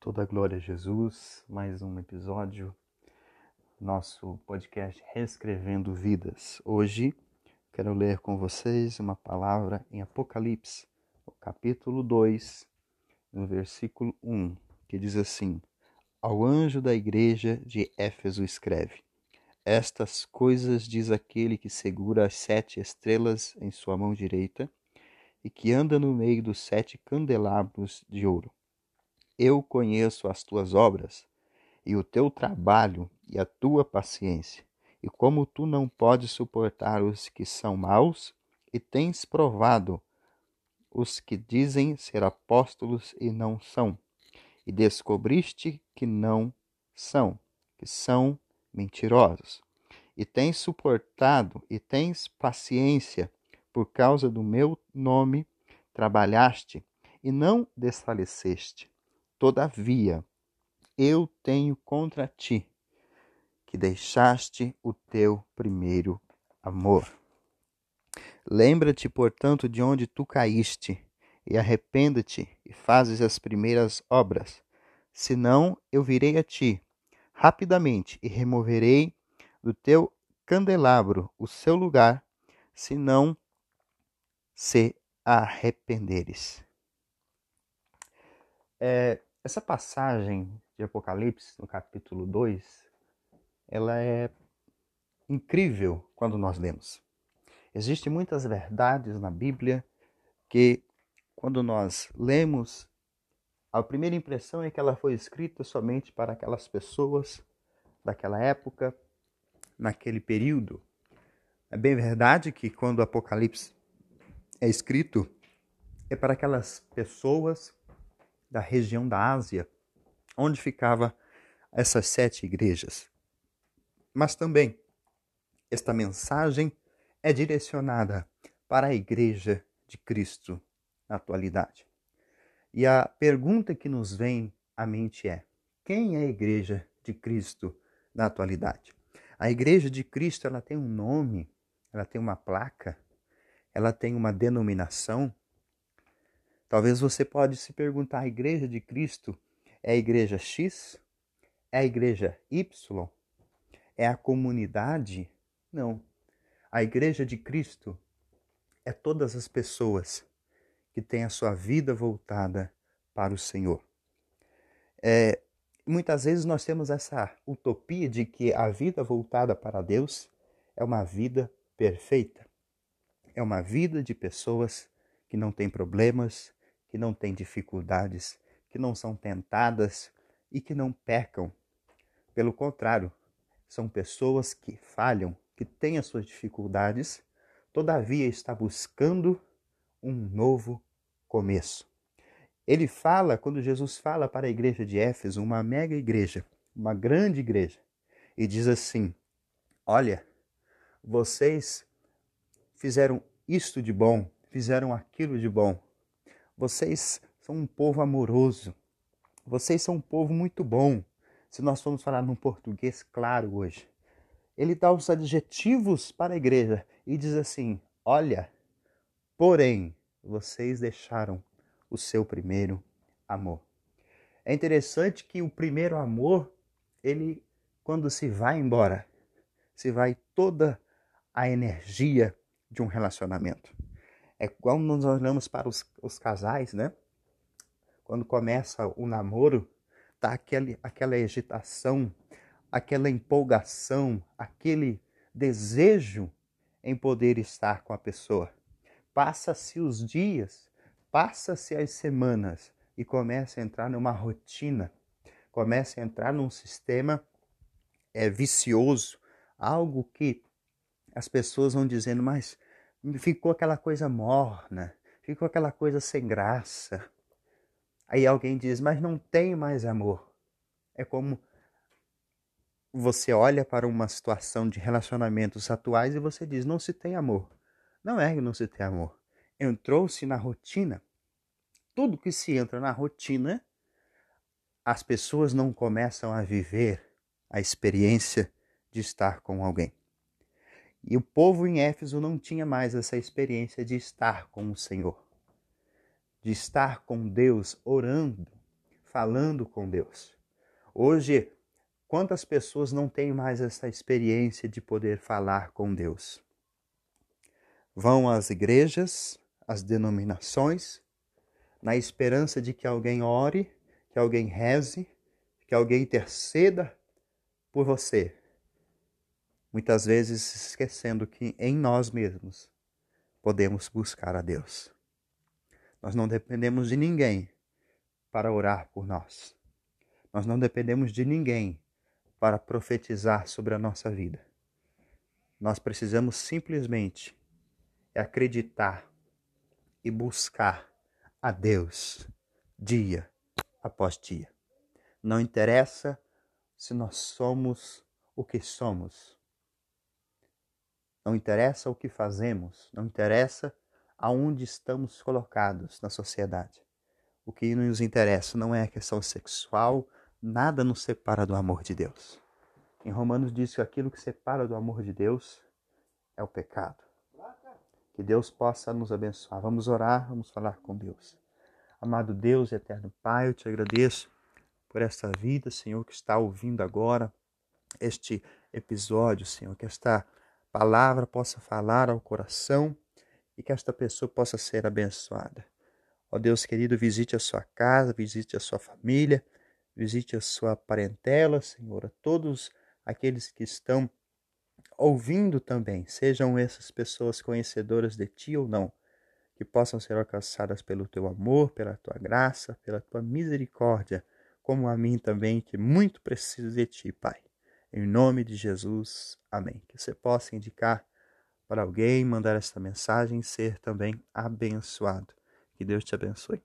Toda glória a Jesus, mais um episódio, nosso podcast Reescrevendo Vidas. Hoje quero ler com vocês uma palavra em Apocalipse, capítulo 2, no versículo 1, que diz assim: Ao anjo da igreja de Éfeso escreve: Estas coisas diz aquele que segura as sete estrelas em sua mão direita e que anda no meio dos sete candelabros de ouro. Eu conheço as tuas obras, e o teu trabalho e a tua paciência, e como tu não podes suportar os que são maus, e tens provado os que dizem ser apóstolos e não são, e descobriste que não são, que são mentirosos. E tens suportado e tens paciência por causa do meu nome, trabalhaste e não desfaleceste. Todavia, eu tenho contra ti que deixaste o teu primeiro amor. Lembra-te, portanto, de onde tu caíste, e arrependa-te e fazes as primeiras obras. Senão eu virei a ti rapidamente e removerei do teu candelabro o seu lugar, se não se arrependeres. É, essa passagem de Apocalipse, no capítulo 2, ela é incrível quando nós lemos. Existem muitas verdades na Bíblia que, quando nós lemos, a primeira impressão é que ela foi escrita somente para aquelas pessoas daquela época, naquele período. É bem verdade que quando o Apocalipse é escrito, é para aquelas pessoas da região da Ásia, onde ficava essas sete igrejas. Mas também esta mensagem é direcionada para a igreja de Cristo na atualidade. E a pergunta que nos vem à mente é: quem é a igreja de Cristo na atualidade? A igreja de Cristo, ela tem um nome, ela tem uma placa, ela tem uma denominação, Talvez você pode se perguntar: a igreja de Cristo é a igreja X? É a igreja Y? É a comunidade? Não. A igreja de Cristo é todas as pessoas que têm a sua vida voltada para o Senhor. É, muitas vezes nós temos essa utopia de que a vida voltada para Deus é uma vida perfeita. É uma vida de pessoas que não têm problemas, que não têm dificuldades, que não são tentadas e que não pecam. Pelo contrário, são pessoas que falham, que têm as suas dificuldades, todavia está buscando um novo começo. Ele fala, quando Jesus fala para a igreja de Éfeso, uma mega igreja, uma grande igreja, e diz assim: Olha, vocês fizeram isto de bom, fizeram aquilo de bom, vocês são um povo amoroso. Vocês são um povo muito bom. Se nós formos falar num português claro hoje. Ele dá os adjetivos para a igreja e diz assim: Olha, porém, vocês deixaram o seu primeiro amor. É interessante que o primeiro amor, ele, quando se vai embora, se vai toda a energia de um relacionamento. É igual nós olhamos para os, os casais, né? Quando começa o namoro, tá aquele, aquela agitação, aquela empolgação, aquele desejo em poder estar com a pessoa. Passa-se os dias, passa-se as semanas e começa a entrar numa rotina, começa a entrar num sistema é, vicioso, algo que as pessoas vão dizendo, mas ficou aquela coisa morna, ficou aquela coisa sem graça. Aí alguém diz, mas não tem mais amor. É como você olha para uma situação de relacionamentos atuais e você diz, não se tem amor. Não é que não se tem amor. Entrou-se na rotina. Tudo que se entra na rotina, as pessoas não começam a viver a experiência de estar com alguém. E o povo em Éfeso não tinha mais essa experiência de estar com o Senhor, de estar com Deus orando, falando com Deus. Hoje, quantas pessoas não têm mais essa experiência de poder falar com Deus? Vão às igrejas, às denominações, na esperança de que alguém ore, que alguém reze, que alguém interceda por você. Muitas vezes esquecendo que em nós mesmos podemos buscar a Deus. Nós não dependemos de ninguém para orar por nós. Nós não dependemos de ninguém para profetizar sobre a nossa vida. Nós precisamos simplesmente acreditar e buscar a Deus dia após dia. Não interessa se nós somos o que somos. Não interessa o que fazemos, não interessa aonde estamos colocados na sociedade. O que nos interessa não é a questão sexual, nada nos separa do amor de Deus. Em Romanos diz que aquilo que separa do amor de Deus é o pecado. Que Deus possa nos abençoar. Vamos orar, vamos falar com Deus. Amado Deus, eterno Pai, eu te agradeço por esta vida, Senhor, que está ouvindo agora este episódio, Senhor, que esta palavra possa falar ao coração e que esta pessoa possa ser abençoada. Ó Deus querido, visite a sua casa, visite a sua família, visite a sua parentela, Senhor, a todos aqueles que estão ouvindo também, sejam essas pessoas conhecedoras de Ti ou não, que possam ser alcançadas pelo Teu amor, pela Tua graça, pela Tua misericórdia, como a mim também, que muito preciso de Ti, Pai. Em nome de Jesus, amém. Que você possa indicar para alguém, mandar esta mensagem ser também abençoado. Que Deus te abençoe.